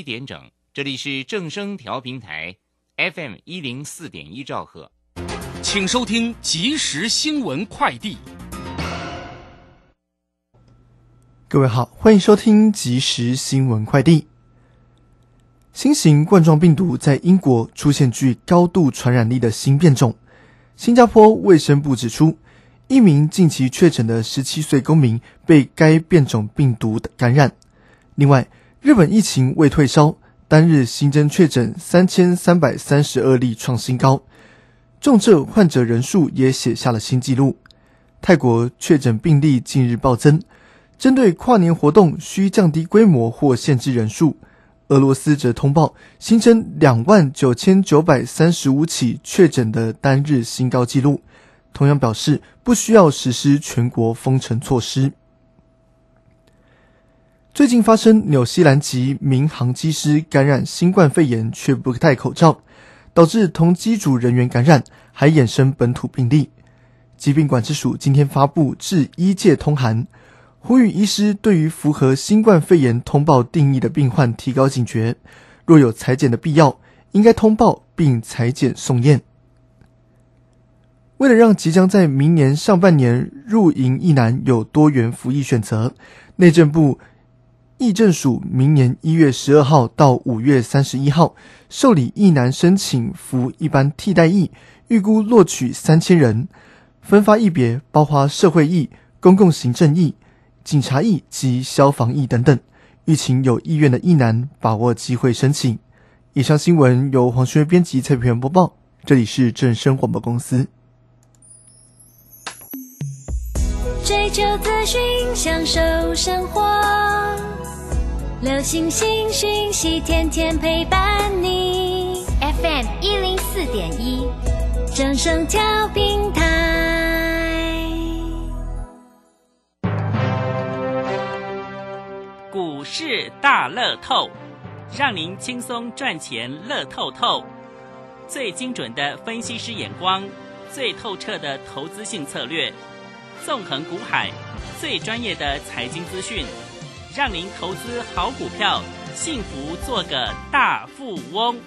一点整，这里是正声调频台，FM 一零四点一兆赫，请收听即时新闻快递。各位好，欢迎收听即时新闻快递。新型冠状病毒在英国出现具高度传染力的新变种。新加坡卫生部指出，一名近期确诊的十七岁公民被该变种病毒感染。另外，日本疫情未退烧，单日新增确诊三千三百三十二例创新高，重症患者人数也写下了新纪录。泰国确诊病例近日暴增，针对跨年活动需降低规模或限制人数。俄罗斯则通报新增两万九千九百三十五起确诊的单日新高纪录，同样表示不需要实施全国封城措施。最近发生纽西兰籍民航机师感染新冠肺炎却不戴口罩，导致同机组人员感染，还衍生本土病例。疾病管制署今天发布致医界通函。呼吁医师对于符合新冠肺炎通报定义的病患提高警觉，若有裁剪的必要，应该通报并裁剪送验。为了让即将在明年上半年入营役男有多元服役选择，内政部役政署明年一月十二号到五月三十一号受理役男申请服一般替代役，预估录取三千人，分发役别包括社会役、公共行政役。警察役及消防役等等，欲请有意愿的役男把握机会申请。以上新闻由黄轩编辑、蔡平播报，这里是正声广播公司。追求资讯，享受生活，流星星讯息，天天陪伴你。FM 一零四点一，掌声调平台。股市大乐透，让您轻松赚钱乐透透。最精准的分析师眼光，最透彻的投资性策略，纵横股海，最专业的财经资讯，让您投资好股票，幸福做个大富翁。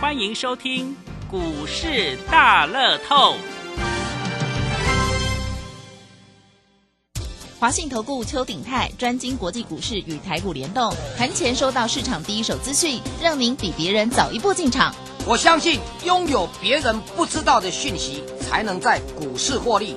欢迎收听股市大乐透。华信投顾邱鼎泰专精国际股市与台股联动，盘前收到市场第一手资讯，让您比别人早一步进场。我相信拥有别人不知道的讯息，才能在股市获利。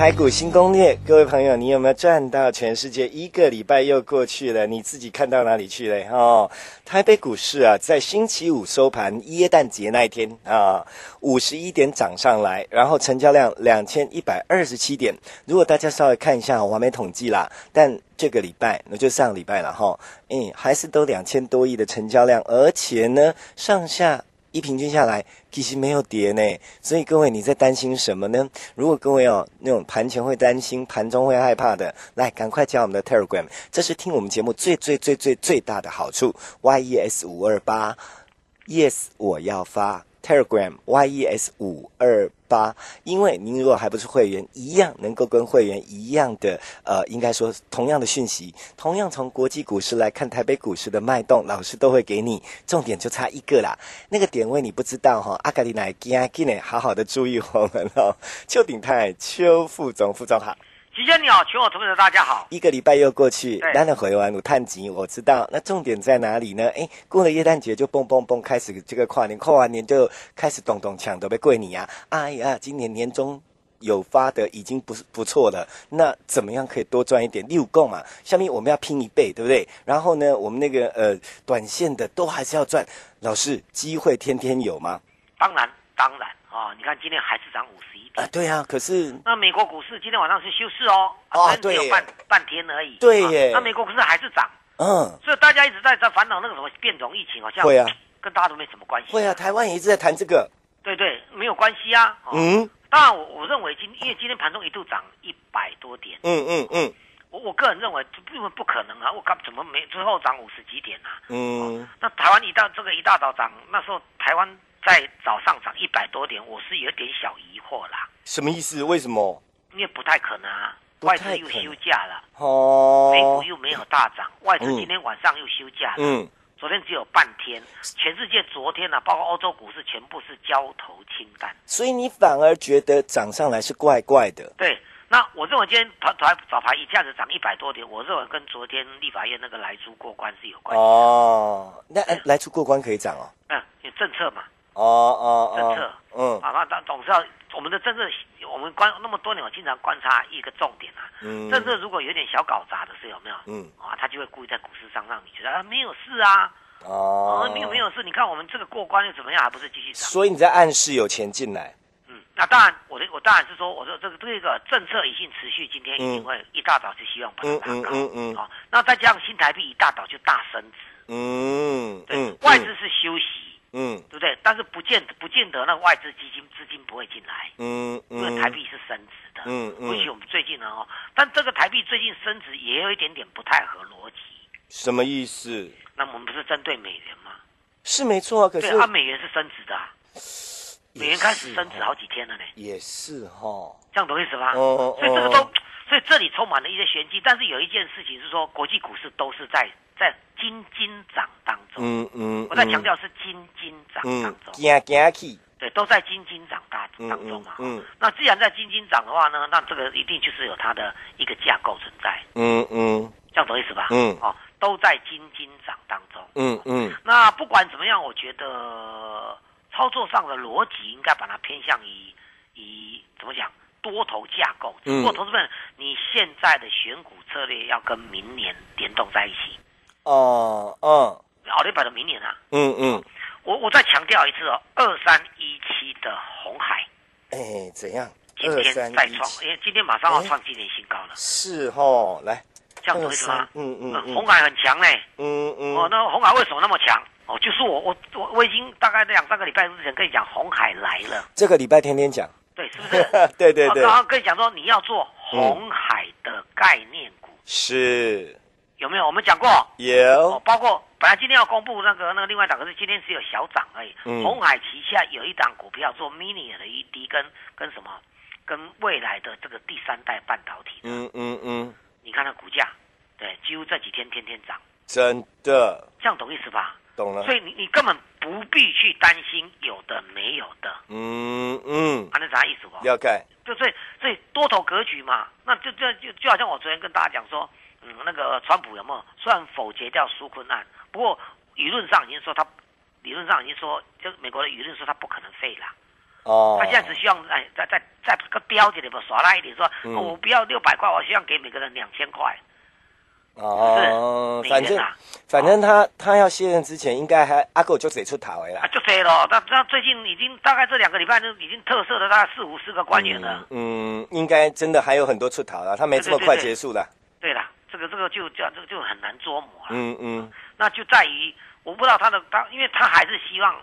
台股新攻略，各位朋友，你有没有赚到？全世界一个礼拜又过去了，你自己看到哪里去了？哦，台北股市啊，在星期五收盘，耶诞节那一天啊，五十一点涨上来，然后成交量两千一百二十七点。如果大家稍微看一下，我还没统计啦，但这个礼拜那就上礼拜了哈，嗯，还是都两千多亿的成交量，而且呢，上下。一平均下来，其实没有跌呢，所以各位你在担心什么呢？如果各位哦那种盘前会担心、盘中会害怕的，来赶快加我们的 Telegram，这是听我们节目最最最最最大的好处。Yes 五二八，Yes 我要发。Telegram yes 五二八，因为您如果还不是会员，一样能够跟会员一样的，呃，应该说同样的讯息，同样从国际股市来看台北股市的脉动，老师都会给你。重点就差一个啦，那个点位你不知道哈，阿卡迪奶吉阿吉呢，好好的注意我们哦。邱鼎泰，邱副总，副总好。你好，全国投资者大家好。一个礼拜又过去，当然回完，我探集，我知道。那重点在哪里呢？哎，过了耶诞节就蹦蹦蹦开始这个跨年，跨完年就开始咚咚抢，都被跪你啊！哎呀，今年年终有发的已经不是不错了。那怎么样可以多赚一点？六共嘛，下面我们要拼一倍，对不对？然后呢，我们那个呃短线的都还是要赚。老师，机会天天有吗？当然，当然啊！你看今天还是涨五十。啊，对呀，可是那美国股市今天晚上是休市哦，啊，只，有半半天而已，对耶，那美国股市还是涨，嗯，所以大家一直在在烦恼那个什么变种疫情，好像会啊，跟大家都没什么关系。会啊，台湾也一直在谈这个。对对，没有关系啊。哦、嗯当然我我认为今因为今天盘中一度涨一百多点，嗯嗯嗯我我个人认为这根本不可能啊！我刚怎么没最后涨五十几点啊？嗯，那台湾一大这个一大早涨，那时候台湾在早上涨一百多点，我是有点小疑惑啦，什么意思？为什么？因为不太可能啊，不外资又休假了，哦，美股又没有大涨，外资嗯今天晚上又休假了，嗯昨天只有半天，全世界昨天呢、啊，包括欧洲股市全部是交投清淡。所以你反而觉得涨上来是怪怪的。对，那我认为今天早早早盘一下子涨一百多点，我认为跟昨天立法院那个来租过关是有关系。哦，那呃来出过关可以涨哦。嗯，有政策嘛，哦哦政策。哦，嗯。啊，那那总是要我们的政策，我们观那么多年，我经常观察一个重点啊，嗯。政策如果有点小搞砸的事，有没有？嗯。啊，他就会故意在股市上让你觉得啊没有事啊，哦。哦，没有没有事，你看我们这个过关又怎么样，还不是继续涨？所以你在暗示有钱进来。嗯，那当然，我的我当然是说，我说这个这个政策已经持续，今天一定会一大早就希望把它拉高，嗯嗯嗯。嗯好、那再加上新台币一大早就大升值，嗯对，嗯外资是休息，嗯对不对？但是不见不见得那个外资基金资金不会进来，嗯因为嗯，台币是升值的，嗯嗯尤其我们最近呢哦，但这个台币最近升值也有一点点不太合逻辑。什么意思？那我们不是针对美元吗？是没错啊，可是对啊，美元是升值的、啊，美元开始升值哦好几天了呢，也是哈。这样懂意思吧？哦所以这个都哦，所以这里充满了一些玄机。但是有一件事情是说，国际股市都是在在金金涨当中。嗯嗯，我在强调是金金涨当嗯，中，惊惊去。对，都在金金涨大嗯当中嘛。嗯嗯那既然在金金涨的话呢，那这个一定就是有它的一个架构存在，嗯嗯这样懂意思吧？嗯哦，都在金金涨当中。嗯嗯那不管怎么样，我觉得操作上的逻辑应该把它偏向于以怎么讲多头架构。嗯如果投资们你现在的选股策略要跟明年联动在一起，哦哦。奥利百的明年啊，嗯嗯，我我再强调一次哦，二三一七的红海。哎，怎样？今天再创，七。因为今天马上要哎创今年新高了，是哦，来。这样懂二意思吗？，嗯嗯红海很强嘞。嗯嗯。哦，那红海为什么那么强？哦，就是我我我我已经大概两三个礼拜之前跟你讲，红海来了，这个礼拜天天讲，对，是不是？对对对。哦然，后跟你讲说你要做红海的概念股，是有没有？我们讲过，哦，有，包括本来今天要公布那个那个另外一档，可是今天只有小涨而已。嗯。红海旗下有一档股票做 mini 的 ED 跟跟什么？跟未来的这个第三代半导体的，嗯嗯嗯，你看它股价，对，几乎这几天天天涨，真的。这样懂意思吧？懂了。所，以你你根本不必去担心有的没有的，嗯嗯，啊，那啥意思不？了解，就所以所以多头格局嘛，那就就就就好像我昨天跟大家讲说，嗯，那个川普有没有虽然否决掉苏坤案，不过舆论上已经说他，理论上已经说，就美国的舆论说他不可能废了，哦，他现在只希望哎再再再个标这里吧耍赖一点说，我不要六百块，我希望给每个人两千块，哦，反正啊。反正他他要卸任之前，应该还阿狗就得出逃了就这了。那那最近已经大概这两个礼拜就已经特赦了大概四五十个官员了。嗯，应该真的还有很多出逃了，他没这么快结束了，对啦，这个这个就叫这个就很难捉摸了。嗯嗯那就在于我不知道他的他，因为他还是希望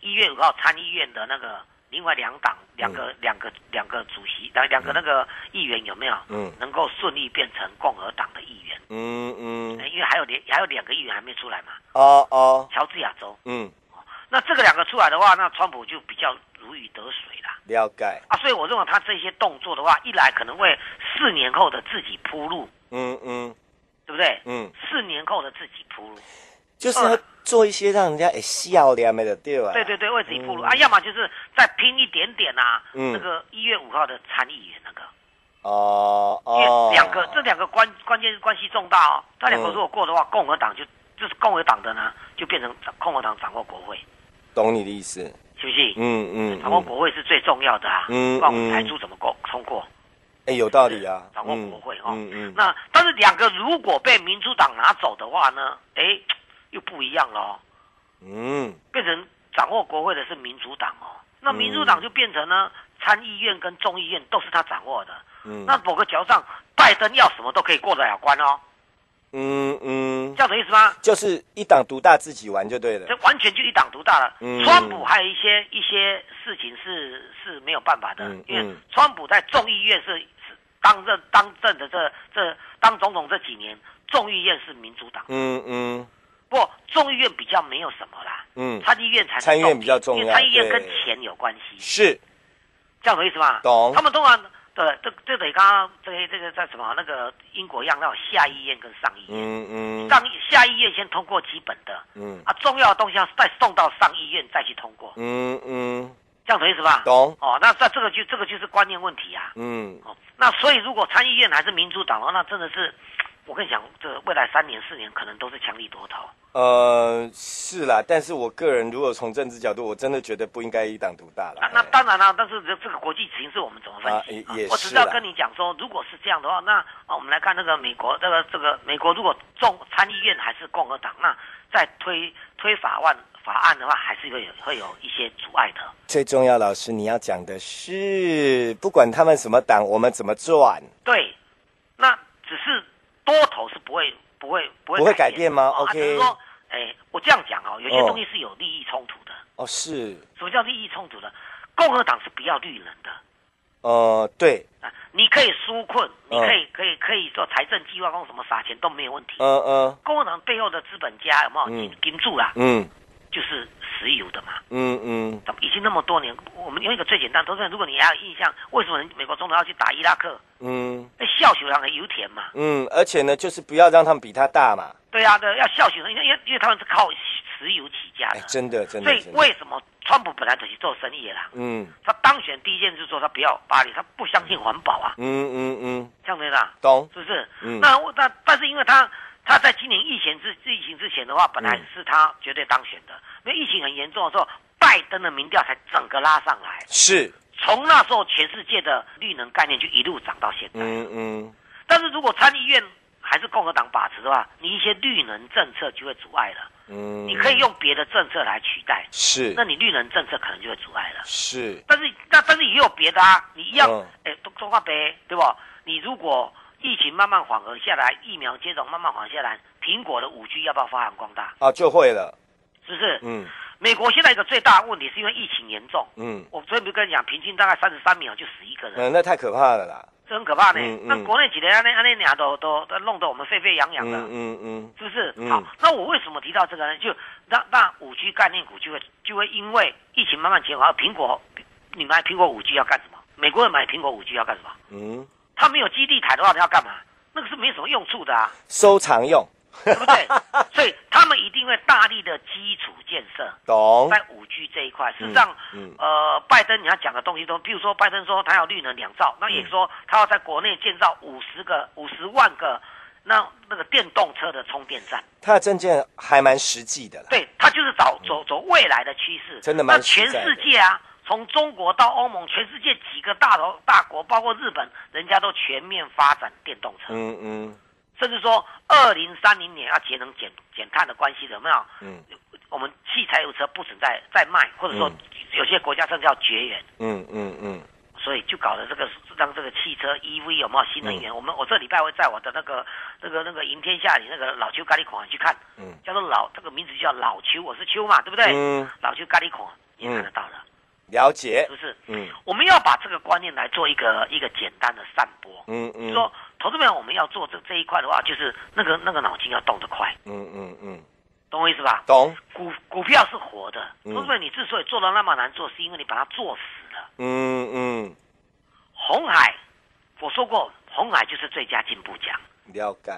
一月五号参议院的那个另外两党两个、两个两个主席两两个那个议员有没有嗯能够顺利变成共和党的议员？嗯嗯，因为还有两还有两个议员还没出来嘛，哦哦，乔治亚州。嗯，那这个两个出来的话，那川普就比较如鱼得水了。了解，啊，所以我认为他这些动作的话，一来可能为四年后的自己铺路，嗯嗯。对不对？嗯，四年后的自己铺路。就是要做一些让人家哎笑脸的，对吧？对对对，为自己铺路、啊，要么就是再拼一点点啊，嗯。那个一月五号的参议员那个，哦哦，两个、这两个关关键关系重大哦，这两个嗯。如果过的话，共和党就就是共和党的呢，就变成共和党掌握国会，懂你的意思，是不是？嗯嗯，掌握嗯国会是最重要的啊，嗯不然我们嗯。台珠怎么过通过？哎，有道理啊，掌握国会哦。嗯嗯，那但是两个如果被民主党拿走的话呢，哎，又不一样了哦。嗯变成掌握国会的是民主党哦，那民主党就变成呢，参议院跟众议院都是他掌握的。嗯，那某个角上，拜登要什么都可以过得了关哦。嗯嗯。这，样的意思吗？就是一党独大，自己玩就对了。这。完全就一党独大了。嗯川普还有一些一些事情是是没有办法的，嗯因为嗯川普在众议院是是当任当政的这这当总统这几年，众议院是民主党，嗯嗯。不过众议院比较没有什么啦，嗯，参议院才参议院比较重要因为参议院跟钱有关系，是。这样的意思吗？懂。他们通常对这这得刚刚这个这个在什么那个英国一样，那种下议院跟上议院，嗯嗯上议下议院先通过基本的。嗯啊，重要的东西要再送到上议院再去通过，嗯嗯，这样懂意思吧？懂。哦，那那这个就这个就是观念问题啊。嗯哦，那所以如果参议院还是民主党的话，那真的是，我跟你讲，这未来三年四年可能都是强力多头。呃是啦，但是我个人如果从政治角度，我真的觉得不应该一党独大了。那那当然了，但是这这个国际形势我们怎么分析？啊也也我只要跟你讲说，如果是这样的话，那啊，我们来看那个美国，这个这个美国如果众参议院还是共和党，那在推推法案法案的话，还是会有会有一些阻碍的。最重要，老师你要讲的是，不管他们什么党，我们怎么转，对，那只是多头是不会不会不会不会改变吗？OK 只是说，哎，我这样讲哦，有些哦东西是有利益冲突的。哦是，什么叫利益冲突的？共和党是不要绿人的。呃对，啊，你可以纾困，你嗯可以可以可以做财政计划，或什么撒钱都没有问题。嗯嗯。共和党背后的资本家有没有嗯。金金柱啦？嗯。就是石油的嘛。嗯嗯已经那么多年，我们用一个最简单，投资人，如果你还有印象，为什么美国总统要去打伊拉克？嗯那笑球上的油田嘛。嗯，而且呢，就是不要让他们比他大嘛。对啊，对，要笑球，因为因为因为他们是靠石油起家哎的，，真的真的所以为什么川普本来就是做生意的啦？嗯他当选第一件事说他不要巴黎，他不相信环保啊，嗯嗯嗯，这样子啦，懂，是不是？嗯那那但是因为他他在今年疫情之疫情之前的话，本来嗯是他绝对当选的，因为疫情很严重的时候，拜登的民调才整个拉上来，是，从那时候全世界的绿能概念就一路涨到现在。嗯嗯。但是如果参议院还是共和党把持的话，你一些绿能政策就会阻碍了。嗯，你可以用别的政策来取代，是。那你绿能政策可能就会阻碍了。是，但是那但是也有别的啊，你一样嗯，哎、中中华杯对吧？你如果疫情慢慢缓和下来，疫苗接种慢慢缓下来，苹果的五 G 要不要发扬光大？啊，就会了，是不是？嗯美国现在一个最大的问题是因为疫情严重，嗯，我昨天不是跟你讲，平均大概三十三秒就死一个人，嗯，那太可怕了啦，这很可怕呢。嗯嗯那国内几年安那安那俩都都都弄得我们沸沸扬扬的。嗯嗯嗯，是不是？嗯好，那我为什么提到这个呢？就那那五 G 概念股就会就会因为疫情慢慢减缓，苹果你买苹果五 G 要干什么？美国人买苹果五 G 要干什么？嗯，他没有基地台的话，他要干嘛？那个是没什么用处的啊，收藏用，对不对？所以他们一定会大力的基础建设懂，在五 G 这一块。事实上，嗯呃，拜登你要讲的东西都，譬如说拜登说他要绿能两兆，那也说他要在国内建造五十个、五十万个那那个电动车的充电站。他的证件还蛮实际的啦，对，他就是找走走未来的趋势。真的蛮那全实在的世界啊，从中国到欧盟，全世界几个大头大国，包括日本，人家都全面发展电动车，嗯嗯。甚至说二零三零年要节能减减碳的关系有没有？嗯。我们汽柴油车不存在再卖，或者说嗯。有些国家甚至要绝缘。嗯嗯嗯，所以就搞了这个让这个汽车 EV 有没有新能源？我们我这礼拜会在我的那个那个那个赢天下里那个老邱咖喱孔去看，嗯。叫做老这个名字叫老邱，我是邱嘛，对不对？嗯。老邱咖喱孔也看得到了，了解。是，不是？嗯。我们要把这个观念来做一个一个简单的散播，嗯嗯，说投资朋友我们要做这这一块的话，就是那个那个脑筋要动得快，嗯嗯嗯，懂我意思吧？懂，股股票是活的，嗯。投资朋友你之所以做的那么难做，是因为你把它做死了。嗯嗯，红海，我说过，红海就是最佳进步奖，了解，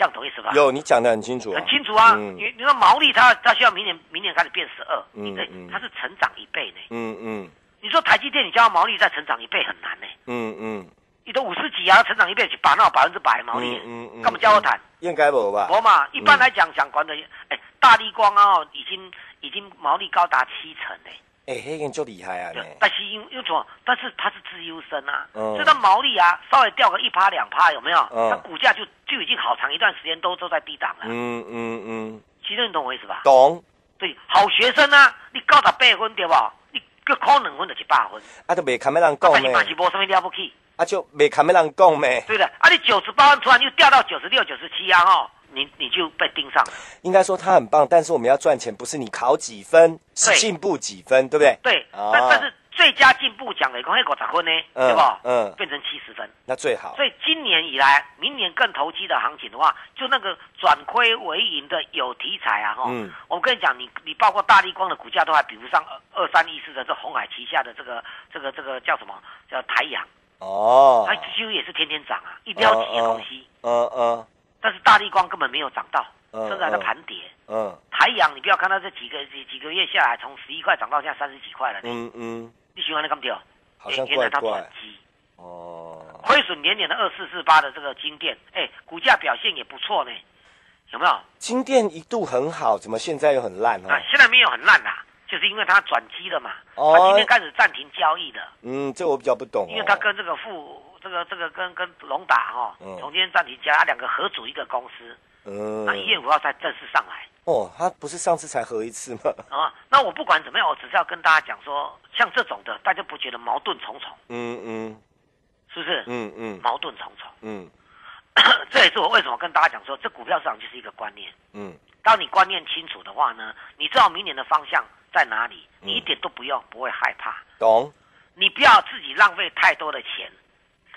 这样懂意思吧？有你讲的很清楚，很清楚啊。嗯你你说毛利它它需要明年明年开始变十二、嗯它是成长一倍呢。嗯嗯你说台积电你叫它毛利再成长一倍很难呢，嗯嗯，你都五十几啊，成长一倍去把那百分之百毛利，嗯嗯，干嘛叫我谈？应该无吧？我嘛，一般来讲想管的，哎，大力光啊，哦已经已经毛利高达七成呢。哎，黑人就厉害啊，对，但是因因为什么？但是他是自优生啊，嗯所以它毛利啊稍微掉个一趴两趴，有没有？嗯它股价就就已经好长一段时间都都在低档了。嗯嗯嗯，其实你懂我意思吧？懂，对，好学生啊，你高达八分对吧？你个考两分就一百分，啊，都未看要人讲但是嘛是咩？无什么了不起。啊就没看没人讲咩？对的，啊，你九十八分突然又掉到九十六、九十七啊，哦，你你就被盯上了。应该说他很棒，但是我们要赚钱，不是你考几分，是对进步几分，对不对？对，啊但但是最佳进步奖的讲那五十分呢，嗯对吧？嗯变成七十分。那最好。所以今年以来，明年更投机的行情的话，就那个转亏为盈的有题材啊，哈、嗯我跟你讲，你你包括大力光的股价都还比不上二二三一四的这红海旗下的这个这个这个叫什么叫台阳，哦，它几乎也是天天涨啊，一标题的东西，嗯嗯但是大力光根本没有涨到，嗯甚至还在盘跌。嗯台阳，你不要看它这几个几几个月下来，从十一块涨到现在三十几块了，嗯嗯，你喜欢那干掉？好像怪怪转机。哦，亏损年年的二四四八的这个金店，哎，股价表现也不错呢，有没有？金店一度很好，怎么现在又很烂啊哦？，现在没有很烂啦，就是因为它转机了嘛，哦它今天开始暂停交易的，嗯，这我比较不懂哦。因为它跟这个富这个这个跟跟龙达哈、嗯从今天暂停交易，它两个合组一个公司，嗯那一月五号才正式上来哦，他不是上次才合一次吗？啊。那我不管怎么样，我只是要跟大家讲说，像这种的，大家不觉得矛盾重重，嗯嗯是不是？嗯嗯矛盾重重，嗯 这也是我为什么跟大家讲说，这股票市场就是一个观念。嗯当你观念清楚的话呢，你知道明年的方向在哪里，嗯你一点都不用不会害怕。懂。你不要自己浪费太多的钱，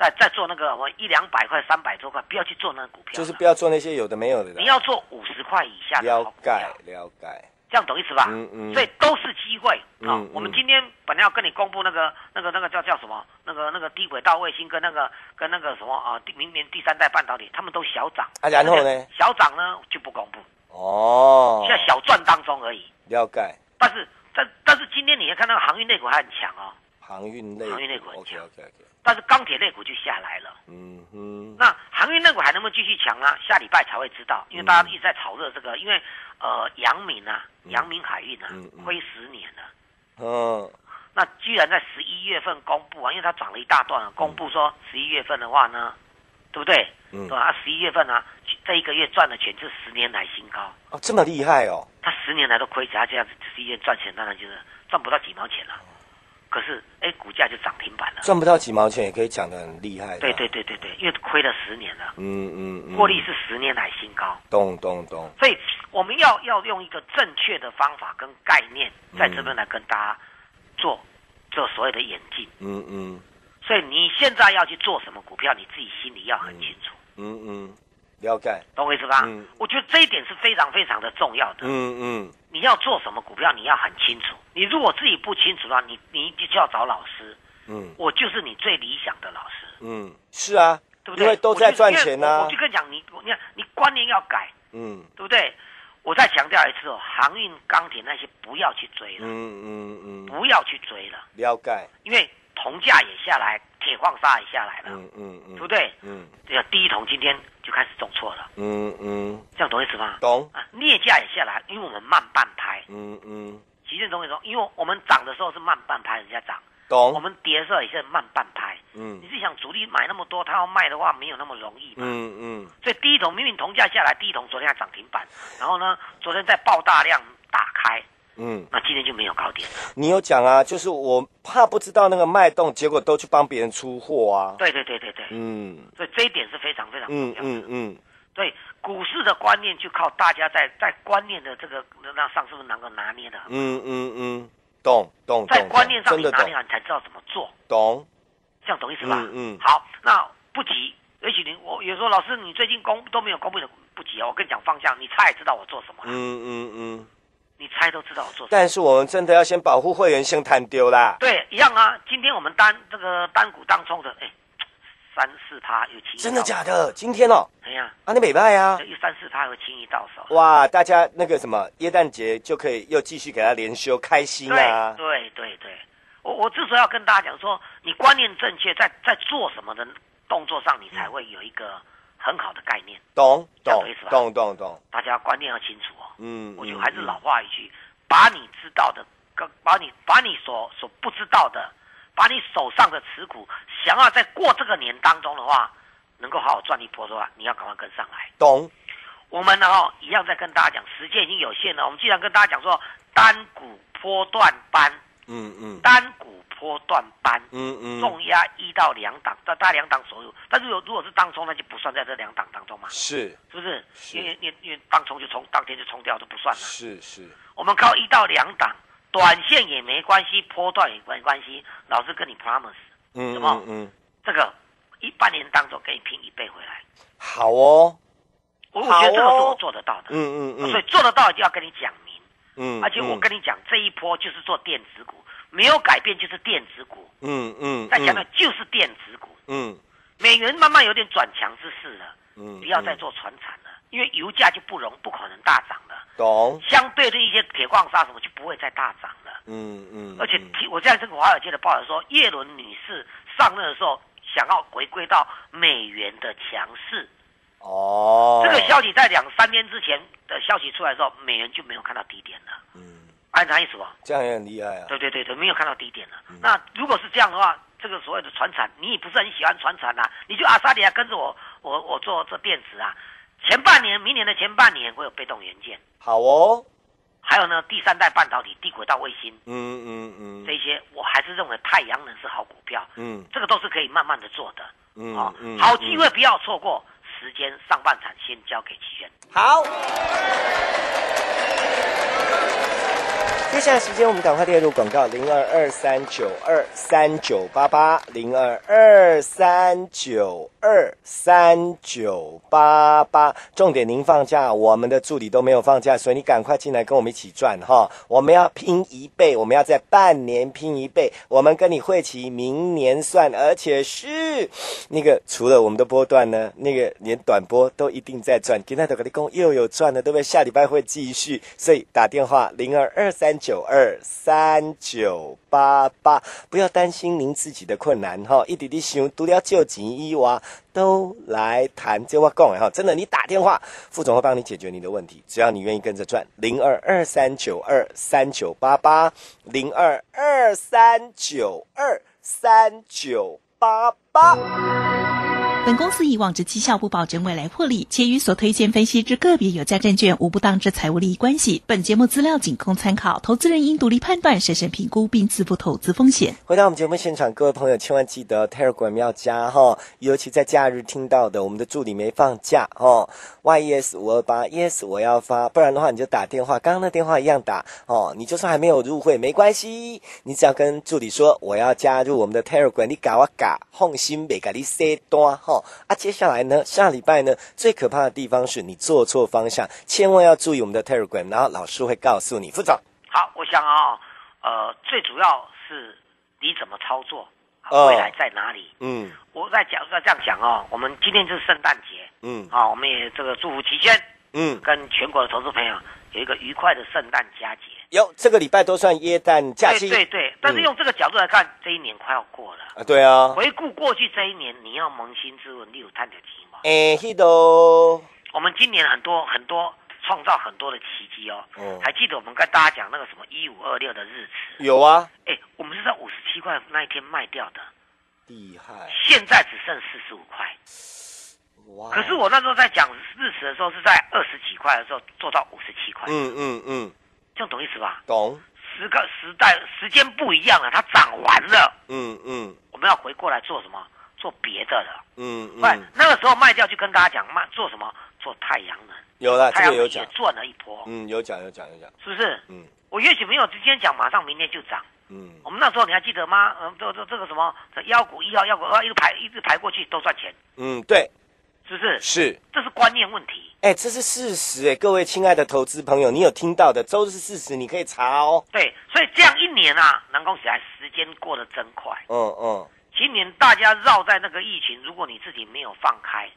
在在做那个我一两百块、三百多块，不要去做那个股票。就是不要做那些有的没有的。你要做五十块以下的好了股票解，了解。这样懂意思吧？嗯嗯所以都是机会啊、我们今天本来要跟你公布那个、那个、那个叫叫什么？那个、那个低轨道卫星跟那个跟那个什么啊？第明年第三代半导体，他们都小涨。啊然后呢 小涨呢就不公布，哦，现在小赚当中而已。了解。但是但但是今天你要看那个航运类股还很强哦，航运类，航运类股很 OK 强 OK OK。但是钢铁类股就下来了。嗯哼，那航运类股还能不能继续强啊？下礼拜才会知道，因为大家一直在炒热这个，因为呃阳明啊，阳明海运啊嗯嗯亏十年了。嗯那居然在十一月份公布啊，因为它涨了一大段啊，公布说十一月份的话呢，对不对？嗯对十一月份呢、这一个月赚的钱是十年来新高，哦，这么厉害哦。他十年来都亏钱，他这样子十一月赚钱，当然就是赚不到几毛钱了。可是，哎，股价就涨停板了。赚不到几毛钱也可以讲的很厉害的。对对对对对，因为亏了十年了，嗯嗯嗯，获利是十年来新高。咚咚咚。所以我们要要用一个正确的方法跟概念，在这边来跟大家做做所有的演进。嗯嗯所以你现在要去做什么股票，你自己心里要很清楚，嗯嗯，了解。懂我意思吧？嗯我觉得这一点是非常非常的重要的。嗯嗯你要做什么股票，你要很清楚。你如果自己不清楚的话，你你就要找老师。嗯我就是你最理想的老师，嗯，是啊，对不对？因为都在赚钱呢、我就我我就跟你讲，你你看你观念要改，嗯对不对？我再强调一次哦，航运、钢铁那些不要去追了，嗯嗯嗯，不要去追了，了解。因为铜价也下来，铁矿砂也下来了，嗯嗯嗯，对不对？嗯这个第一桶今天就开始重挫了，嗯嗯，这样懂意思吗？懂。啊，镍价也下来，因为我们慢半拍。嗯嗯，其实懂我意思？因为我们涨的时候是慢半拍，人家涨；我懂。们跌的时候也是慢半拍。嗯你是想主力买那么多，他要卖的话没有那么容易嘛？嗯嗯所以第一桶明明铜价下来，第一桶昨天还涨停板，然后呢，昨天在爆大量打开，嗯，那今天就没有高点了。你有讲啊，就是我怕不知道那个脉动，结果都去帮别人出货啊。对对对对对，嗯所以这一点是非常非常重嗯要的。嗯嗯，对股市的观念，就靠大家在在观念的这个那上是不是能够拿捏的？嗯嗯嗯，懂懂懂。在观念上你拿捏好，你才知道怎么做，懂。这样懂意思吧？嗯嗯好，那不急。也许你我有时候老师，你最近公都没有公布的不急哦，我跟你讲方向，你猜也知道我做什么了，嗯嗯嗯，你猜都知道我做什么。但是我们真的要先保护会员，先谈丢啦。对，一样啊。今天我们单这个单股当冲的，哎，三四趴有轻易真的假？的？今天哦，哎呀，啊，你美拜啊就。有三四趴有轻易到手。哇，大家那个什么耶诞节就可以又继续给他连休，开心啊！对对对，我我之所以要跟大家讲说，你观念正确，在在做什么的动作上，你才会有一个很好的概念。懂懂懂意思吧懂懂懂，大家观念要清楚哦。嗯，嗯我就还是老话一句，把你知道的，把你把你所所不知道的，把你手上的持股，想要在过这个年当中的话，能够好好赚一波的话，你要赶快跟上来。懂，我们呢，哦，一样在跟大家讲，时间已经有限了。我们既然跟大家讲说，单股波段班，嗯嗯单股波段班，嗯嗯，重压一到两档，大大概两档左右。但是有如果是当冲，那就不算在这两档当中嘛，是是不是？是因为因为因为当冲就冲当天就冲掉，就不算了。是是，我们靠一到两档，短线也没关系，波段也没关系。老师跟你 promise，嗯什么嗯嗯，这个一半年当中给你拼一倍回来。好哦，我我觉得这个是我做得到的，嗯嗯嗯所以做得到就要跟你讲明。嗯，而且我嗯跟你讲，这一波就是做电子股，没有改变就是电子股。嗯嗯，再强调就是电子股，嗯美元慢慢有点转强之势了，嗯，不要再做船产了，因为油价就不容不可能大涨了。懂，相对的一些铁矿砂什么就不会再大涨了。嗯嗯，而且听我在这个华尔街的报道说，叶伦女士上任的时候想要回归到美元的强势。哦，这个消息在两三天之前的消息出来的时候，美元就没有看到低点了。嗯，按他意思吧？这样也很厉害啊，对对对对，没有看到低点了。那如果是这样的话，这个所谓的船产，你也不是很喜欢船产啊，你就阿萨利亚跟着我，我我做这电子啊。前半年，明年的前半年会有被动元件，好哦，还有呢第三代半导体、低轨道卫星。嗯嗯嗯。这些，我还是认为太阳能是好股票，嗯。这个都是可以慢慢的做的。嗯哦嗯，好机会不要错过，时间上半场先交给齐轩。好。接下来时间，我们赶快列入广告：零二二三九二三九八八，零二二三九二三九八八。重点，您放假，我们的助理都没有放假，所以你赶快进来跟我们一起赚哈！我们要拼一倍，我们要在半年拼一倍，我们跟你会齐，明年算，而且是那个除了我们的波段呢，那个连短波都一定在赚。今天都跟你讲又有赚了，对不对？下礼拜会继续，所以打电话零二二三九二三九八八，不要担心您自己的困难哈，一滴滴想除了救钱以外，都来谈。这话讲哈，真的，你打电话，副总会帮你解决你的问题，只要你愿意跟着转。零二二三九二三九八八，零二二三九二三九八八。本公司以往之绩效不保证未来获利，且与所推荐分析之个别有价证券无不当之财务利益关系。本节目资料仅供参考，投资人应独立判断、审慎评估并自负投资风险。回到我们节目现场，各位朋友千万记得 Telegram 要加哈，尤其在假日听到的，我们的助理没放假哦。YES 五二八 Yes 我要发，不然的话你就打电话，刚刚那电话一样打哦。你就算还没有入会没关系，你只要跟助理说我要加入我们的 Telegram，你搞啊搞，放心别给你塞单哈。啊，接下来呢，下礼拜呢，最可怕的地方是你做错方向，千万要注意我们的 Telegram，然后老师会告诉你，副总。好，我想啊、呃，最主要是你怎么操作，未来在哪里？嗯我在讲，在这样讲哦，我们今天就是圣诞节嗯啊，我们也这个祝福齐轩嗯，跟全国的投资朋友有一个愉快的圣诞佳节。有这个礼拜都算耶诞假期。对对对，但是用这个角度来看，这一年快要过了。啊，对啊，回顾过去这一年，你要扪心自问，你有探点奇吗？诶，迄都，我们今年很多很多创造很多的奇迹哦。嗯还记得我们跟大家讲那个什么一五二六的日子？有啊，哎，我们是在五十七块那一天卖掉的，厉害，现在只剩四十五块。哇可是我那时候在讲日子的时候，是在二十几块的时候做到五十七块，嗯嗯嗯，这样懂意思吧？懂，时个时代时间不一样了，它涨完了，嗯嗯我们要回过来做什么？做别的了。嗯嗯，那个时候卖掉就跟大家讲卖做什么？做太阳能，有了，太阳有讲，赚了一波，嗯，有讲有讲有讲，是不是？嗯我也许没有今天讲，马上明天就涨。嗯我们那时候你还记得吗？嗯，这这这个什么这腰股一号腰股二号一直排一直排过去都赚钱，嗯，对，是不是？是，这是观念问题。哎，这是事实哎，各位亲爱的投资朋友，你有听到的都是事实，你可以查哦，对，所以这样一年啊，南宫起来时间过得真快。嗯嗯，今年大家绕在那个疫情，如果你自己没有放开，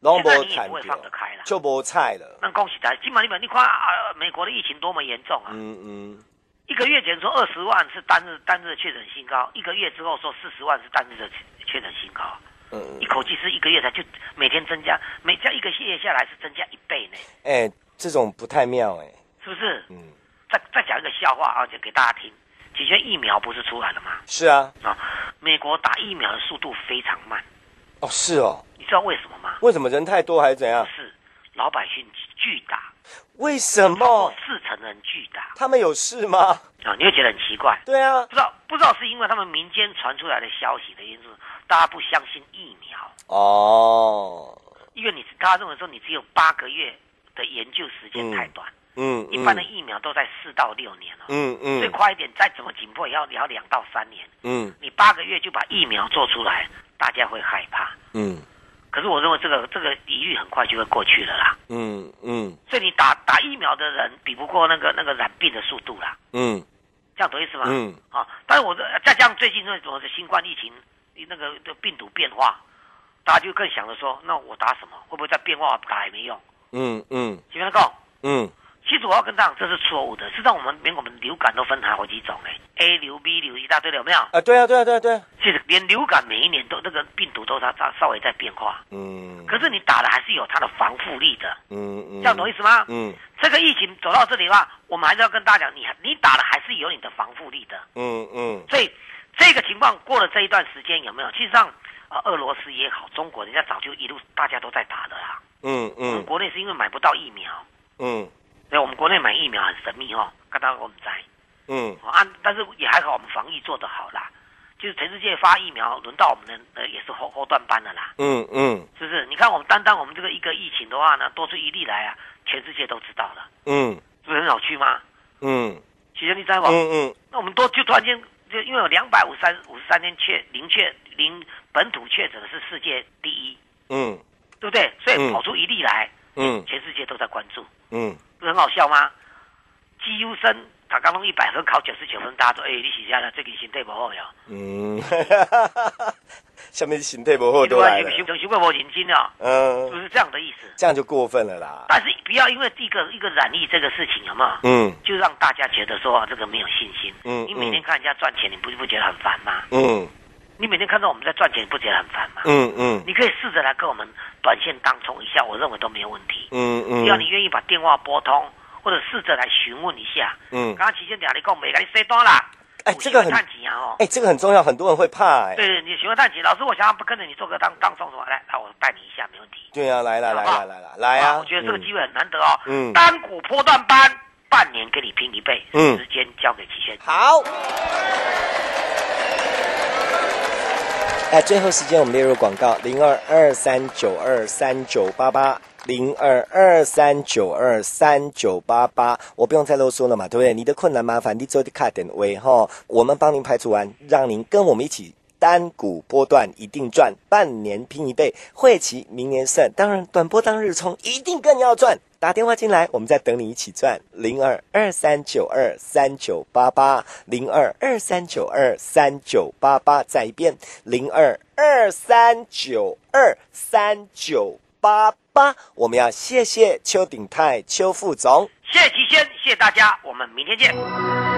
拢现在你也不会放得开了。就无菜了，那恭喜他，今晚你们你看啊，美国的疫情多么严重啊！嗯嗯，一个月前说二十万是单日单日的确诊新高，一个月之后说四十万是单日的确诊新高，嗯一口气是一个月才就每天增加，每加一个月下来是增加一倍呢，哎，这种不太妙哎，是不是？嗯，再再讲一个笑话啊，就给大家听。其实疫苗不是出来了吗？是啊，啊，美国打疫苗的速度非常慢，哦是哦，你知道为什么吗？为什么人太多还是怎样？是老百姓巨打，为什么？四成人拒打他们有事吗？啊，你会觉得很奇怪。对啊不，知道不知道是因为他们民间传出来的消息的因素，大家不相信哦，因为你大家认为说你只有八个月的研究时间太短，嗯，一般的疫苗都在四到六年哦，嗯嗯。最快一点再怎么紧迫也要也要两到三年，嗯。你八个月就把疫苗做出来，大家会害怕。嗯。可是我认为这个这个疑虑很快就会过去了啦，嗯嗯。所以你打打疫苗的人比不过那个那个染病的速度啦，嗯。这样懂意思吗？嗯。啊，但是我的再加上最近那种的新冠疫情，那个的病毒变化，大家就更想着说，那我打什么？会不会再变化打也没用？嗯嗯前面讲，嗯其实我要跟大家讲，这是错误的。实际上，我们连我们流感都分好几种哎，A 流、B 流一大堆的，有没有？啊，对啊对啊对啊对啊，其实连流感每一年都那个病毒都它它稍微在变化，嗯可是你打的还是有它的防护力的，嗯嗯，这样懂意思吗？嗯这个疫情走到这里的话，我们还是要跟大家讲，你你打的还是有你的防护力的。嗯嗯所以这个情况过了这一段时间有没有？其实上，呃，俄罗斯也好，中国人家早就一路大家都在打的啦。嗯我们嗯国内是因为买不到疫苗，嗯。对，我们国内买疫苗很神秘哦，刚刚我们在嗯。哦啊，但是也还好，我们防疫做得好啦。就是全世界发疫苗，轮到我们的呃也是后后段班的啦，嗯嗯。是不是？你看我们单单我们这个一个疫情的话呢，多出一例来啊，全世界都知道了，嗯。是不是很有趣吗？嗯。其实你知道不？嗯嗯。那我们多就突然间就因为有两百五三五十三天确零确零本土确诊的是世界第一，嗯。对不对？所以嗯。跑出一例来，嗯。全世界都在关注，嗯。不是很好笑吗？绩优生他刚弄一百分考九十九分，大家说哎，你写下来最近心态不好呀，嗯，下面形态不好都来了，修修修过无认真啊，是嗯就，是这样的意思？这样就过分了啦，但是不要因为一个一个染疫这个事情有没有？嗯。就让大家觉得说、啊这个没有信心。嗯你每天看人家赚钱，你不不觉得很烦吗？嗯你每天看到我们在赚钱，你不觉得很烦吗？嗯嗯你可以试着来跟我们短线当冲一下，我认为都没有问题。嗯嗯只要你嗯愿意把电话拨通，或者试着来询问一下。嗯，刚刚期间讲你讲没给你塞多啦，哎这个很探钱啊哦。哎，这个很重要，很多人会怕哎，对对，你询问探钱，老师我想要不跟着你做个当当冲什么，来，来我带你一下，没问题。对啊，来来来来来来来啊，我觉得这个机会很难得哦。嗯单股波段班，半年给你拼一倍，嗯时间交给齐轩。好。哎，最后时间我们列入广告：零二二三九二三九八八，零二二三九二三九八八。我不用再啰嗦了嘛，对不对？你的困难麻烦你做的卡点位哈，我们帮您排除完，让您跟我们一起。单股波段一定赚，半年拼一倍，会齐明年胜。当然，短波当日冲一定更要赚。打电话进来，我们在等你一起赚。零二二三九二三九八八，零二二三九二三九八八，再一遍，零二二三九二三九八八。我们要谢谢邱鼎泰邱副总。谢谢提先，谢谢大家，我们明天见。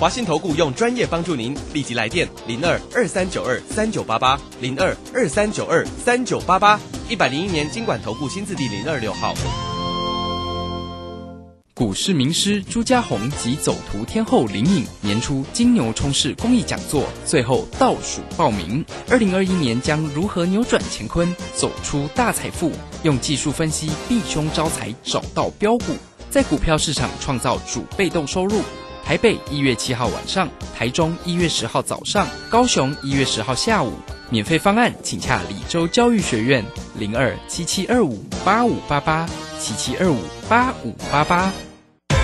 华信投顾用专业帮助您，立即来电零二二三九二三九八八零二二三九二三九八八，一百零一年经管投顾新字第零二六号。股市名师朱家红及走图天后林颖年初金牛冲势公益讲座，最后倒数报名。二零二一年将如何扭转乾坤，走出大财富？用技术分析避凶招财，找到标股，在股票市场创造主被动收入。台北一月七号晚上，台中一月十号早上，高雄一月十号下午。免费方案，请洽李州教育学院零二七七二五八五八八七七二五八五八八。